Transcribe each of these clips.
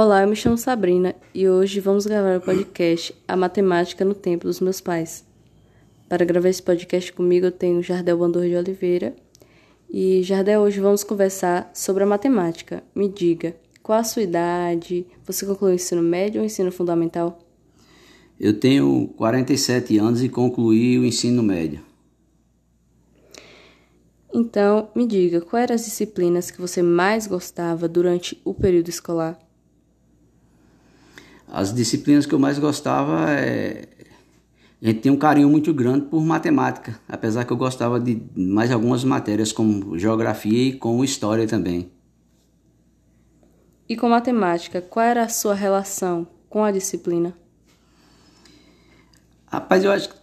Olá, eu me chamo Sabrina e hoje vamos gravar o podcast A Matemática no Tempo dos Meus Pais. Para gravar esse podcast comigo eu tenho Jardel Bandor de Oliveira e Jardel, hoje vamos conversar sobre a matemática. Me diga, qual a sua idade? Você concluiu o ensino médio ou ensino fundamental? Eu tenho 47 anos e concluí o ensino médio. Então, me diga, quais eram as disciplinas que você mais gostava durante o período escolar? As disciplinas que eu mais gostava é. A gente tem um carinho muito grande por matemática, apesar que eu gostava de mais algumas matérias, como geografia e como história também. E com matemática, qual era a sua relação com a disciplina? Rapaz, eu acho que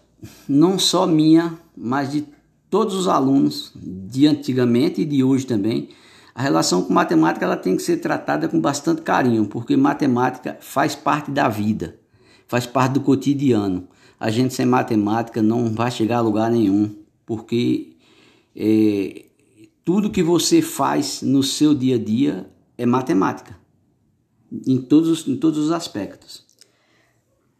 não só minha, mas de todos os alunos de antigamente e de hoje também, a relação com matemática ela tem que ser tratada com bastante carinho, porque matemática faz parte da vida, faz parte do cotidiano. A gente sem matemática não vai chegar a lugar nenhum, porque é, tudo que você faz no seu dia a dia é matemática, em todos, em todos os aspectos.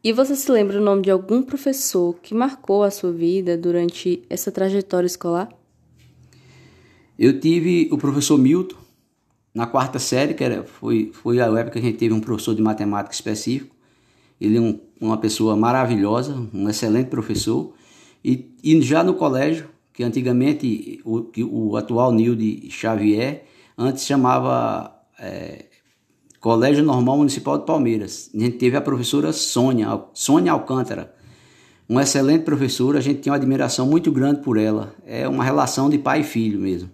E você se lembra o nome de algum professor que marcou a sua vida durante essa trajetória escolar? Eu tive o professor Milton na quarta série, que era, foi, foi a época que a gente teve um professor de matemática específico. Ele é um, uma pessoa maravilhosa, um excelente professor. E, e já no colégio, que antigamente o, o atual Nilde Xavier, antes chamava é, Colégio Normal Municipal de Palmeiras. A gente teve a professora Sônia, Sônia Alcântara, uma excelente professora, a gente tinha uma admiração muito grande por ela. É uma relação de pai e filho mesmo.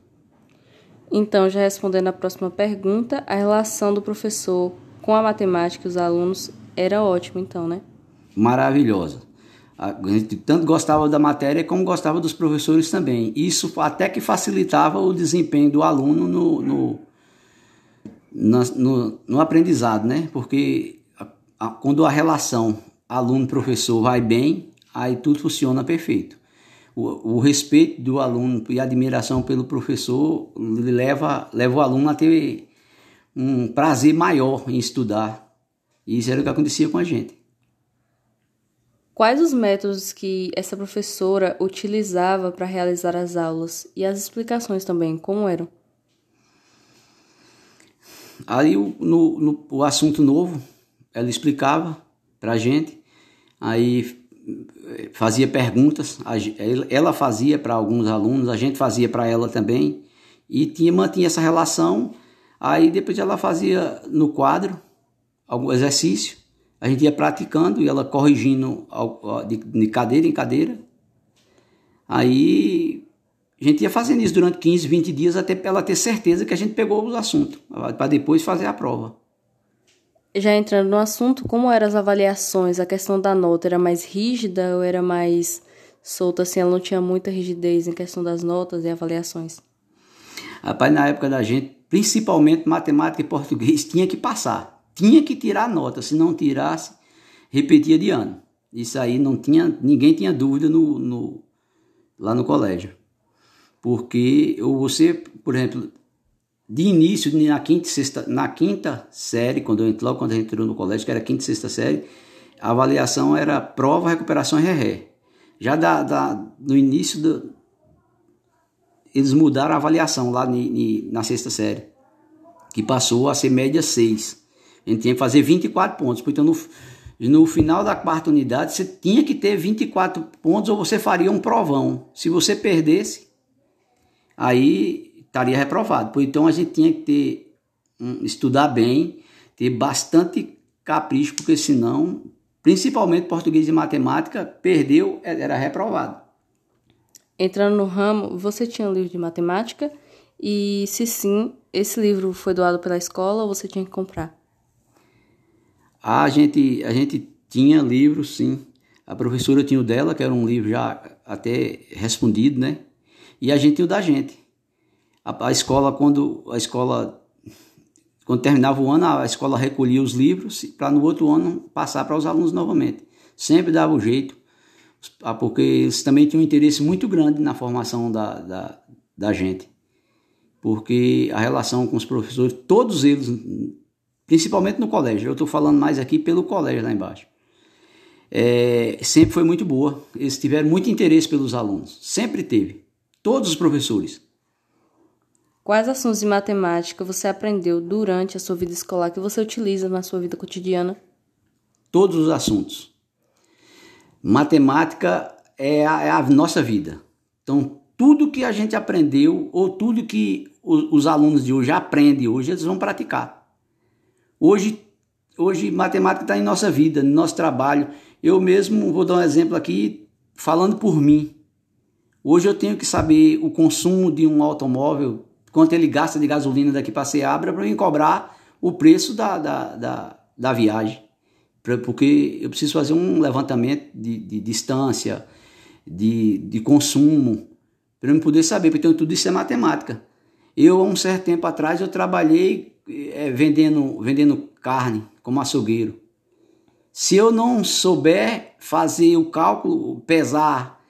Então, já respondendo a próxima pergunta, a relação do professor com a matemática e os alunos era ótima, então, né? Maravilhosa. A gente tanto gostava da matéria como gostava dos professores também. Isso até que facilitava o desempenho do aluno no, no, no, no aprendizado, né? Porque quando a relação aluno-professor vai bem, aí tudo funciona perfeito o, o, respeito do aluno e a admiração pelo professor leva, leva o aluno a ter um prazer maior em estudar. E isso era o que acontecia com a gente. Quais os métodos que essa professora utilizava para realizar as aulas e as explicações também, como eram? Aí no, no o assunto novo, ela explicava para a gente, aí fazia perguntas, ela fazia para alguns alunos, a gente fazia para ela também, e tinha, mantinha essa relação. Aí depois ela fazia no quadro algum exercício, a gente ia praticando e ela corrigindo de cadeira em cadeira. Aí a gente ia fazendo isso durante 15, 20 dias até ela ter certeza que a gente pegou os assuntos, para depois fazer a prova. Já entrando no assunto, como eram as avaliações? A questão da nota era mais rígida ou era mais solta assim? Ela não tinha muita rigidez em questão das notas e avaliações? Rapaz, na época da gente, principalmente matemática e português, tinha que passar. Tinha que tirar nota. Se não tirasse, repetia de ano. Isso aí não tinha, ninguém tinha dúvida no, no lá no colégio. Porque você, por exemplo, de início, na quinta, sexta, na quinta série, quando eu, logo quando a gente entrou no colégio, que era quinta e sexta série, a avaliação era prova, recuperação e ré. Já da, da, no início, do, eles mudaram a avaliação lá ni, ni, na sexta série, que passou a ser média 6. A gente tinha que fazer 24 pontos. Então, no, no final da quarta unidade, você tinha que ter 24 pontos ou você faria um provão. Se você perdesse, aí estaria reprovado. Então a gente tinha que ter estudar bem, ter bastante capricho, porque senão, principalmente português e matemática, perdeu, era reprovado. Entrando no ramo, você tinha um livro de matemática e se sim, esse livro foi doado pela escola ou você tinha que comprar? A gente, a gente tinha livro, sim. A professora tinha o dela, que era um livro já até respondido, né? E a gente tinha o da gente a, a escola, quando a escola quando terminava o ano, a escola recolhia os livros para no outro ano passar para os alunos novamente. Sempre dava o jeito, ah, porque eles também tinham um interesse muito grande na formação da, da, da gente. Porque a relação com os professores, todos eles, principalmente no colégio. Eu estou falando mais aqui pelo colégio lá embaixo. É, sempre foi muito boa. Eles tiveram muito interesse pelos alunos. Sempre teve. Todos os professores. Quais assuntos de matemática você aprendeu durante a sua vida escolar que você utiliza na sua vida cotidiana? Todos os assuntos. Matemática é a, é a nossa vida. Então, tudo que a gente aprendeu ou tudo que os, os alunos de hoje aprendem hoje, eles vão praticar. Hoje, hoje matemática está em nossa vida, no nosso trabalho. Eu mesmo vou dar um exemplo aqui, falando por mim. Hoje eu tenho que saber o consumo de um automóvel quanto ele gasta de gasolina daqui para Seabra para me cobrar o preço da, da, da, da viagem. Pra, porque eu preciso fazer um levantamento de, de distância, de, de consumo, para eu poder saber, porque tudo isso é matemática. Eu, há um certo tempo atrás, eu trabalhei é, vendendo, vendendo carne como açougueiro. Se eu não souber fazer o cálculo, pesar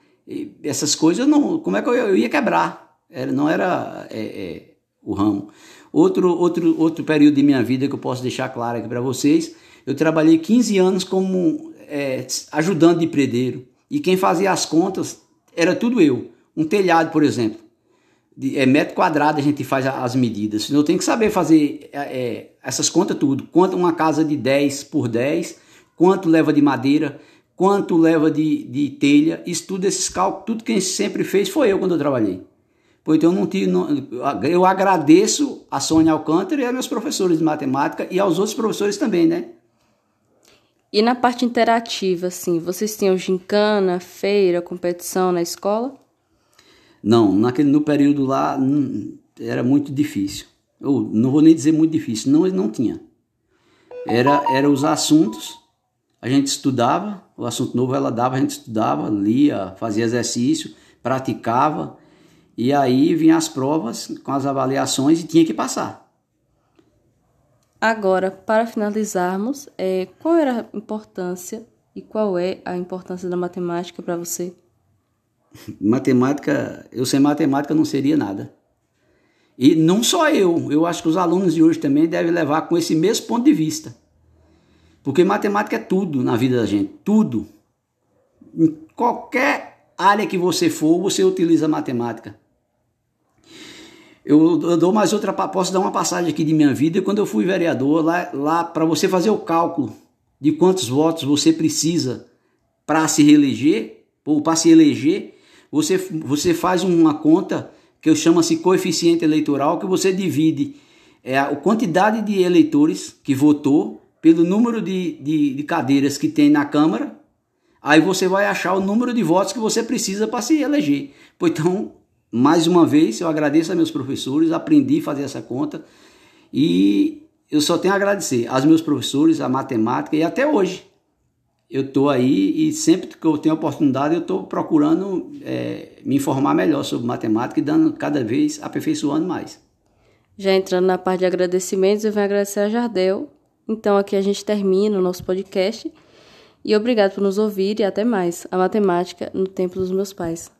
essas coisas, não, como é que eu, eu ia quebrar? Era, não era é, é, o ramo. Outro, outro, outro período de minha vida que eu posso deixar claro aqui para vocês, eu trabalhei 15 anos como é, ajudante de predeiro. E quem fazia as contas era tudo eu. Um telhado, por exemplo. De, é metro quadrado a gente faz as medidas. Eu tenho que saber fazer é, é essas contas tudo. Quanto uma casa de 10 por 10, quanto leva de madeira, quanto leva de, de telha. Isso tudo, esses cálculos, tudo quem sempre fez foi eu quando eu trabalhei. Pois então, não tive, eu agradeço a Sônia Alcântara e a meus professores de matemática e aos outros professores também, né? E na parte interativa, assim, vocês tinham gincana, feira, competição na escola? Não, naquele, no período lá hum, era muito difícil. Eu não vou nem dizer muito difícil, não, não tinha. Era, era os assuntos, a gente estudava, o assunto novo ela dava, a gente estudava, lia, fazia exercício, praticava e aí vinham as provas com as avaliações e tinha que passar. Agora, para finalizarmos, é, qual era a importância e qual é a importância da matemática para você? Matemática, eu sem matemática não seria nada. E não só eu, eu acho que os alunos de hoje também devem levar com esse mesmo ponto de vista. Porque matemática é tudo na vida da gente, tudo. Em qualquer área que você for, você utiliza matemática. Eu, eu, dou mais outra, posso dar uma passagem aqui de minha vida. Quando eu fui vereador, lá, lá para você fazer o cálculo de quantos votos você precisa para se reeleger, ou para se eleger, você, você faz uma conta que chama-se coeficiente eleitoral, que você divide é, a quantidade de eleitores que votou pelo número de, de, de cadeiras que tem na Câmara, aí você vai achar o número de votos que você precisa para se eleger. Pois então, mais uma vez, eu agradeço a meus professores, aprendi a fazer essa conta e eu só tenho a agradecer aos meus professores, a matemática e até hoje. Eu estou aí e sempre que eu tenho oportunidade eu estou procurando é, me informar melhor sobre matemática e dando cada vez aperfeiçoando mais. Já entrando na parte de agradecimentos, eu venho agradecer a Jardel. Então aqui a gente termina o nosso podcast. E obrigado por nos ouvir e até mais. A matemática no tempo dos meus pais.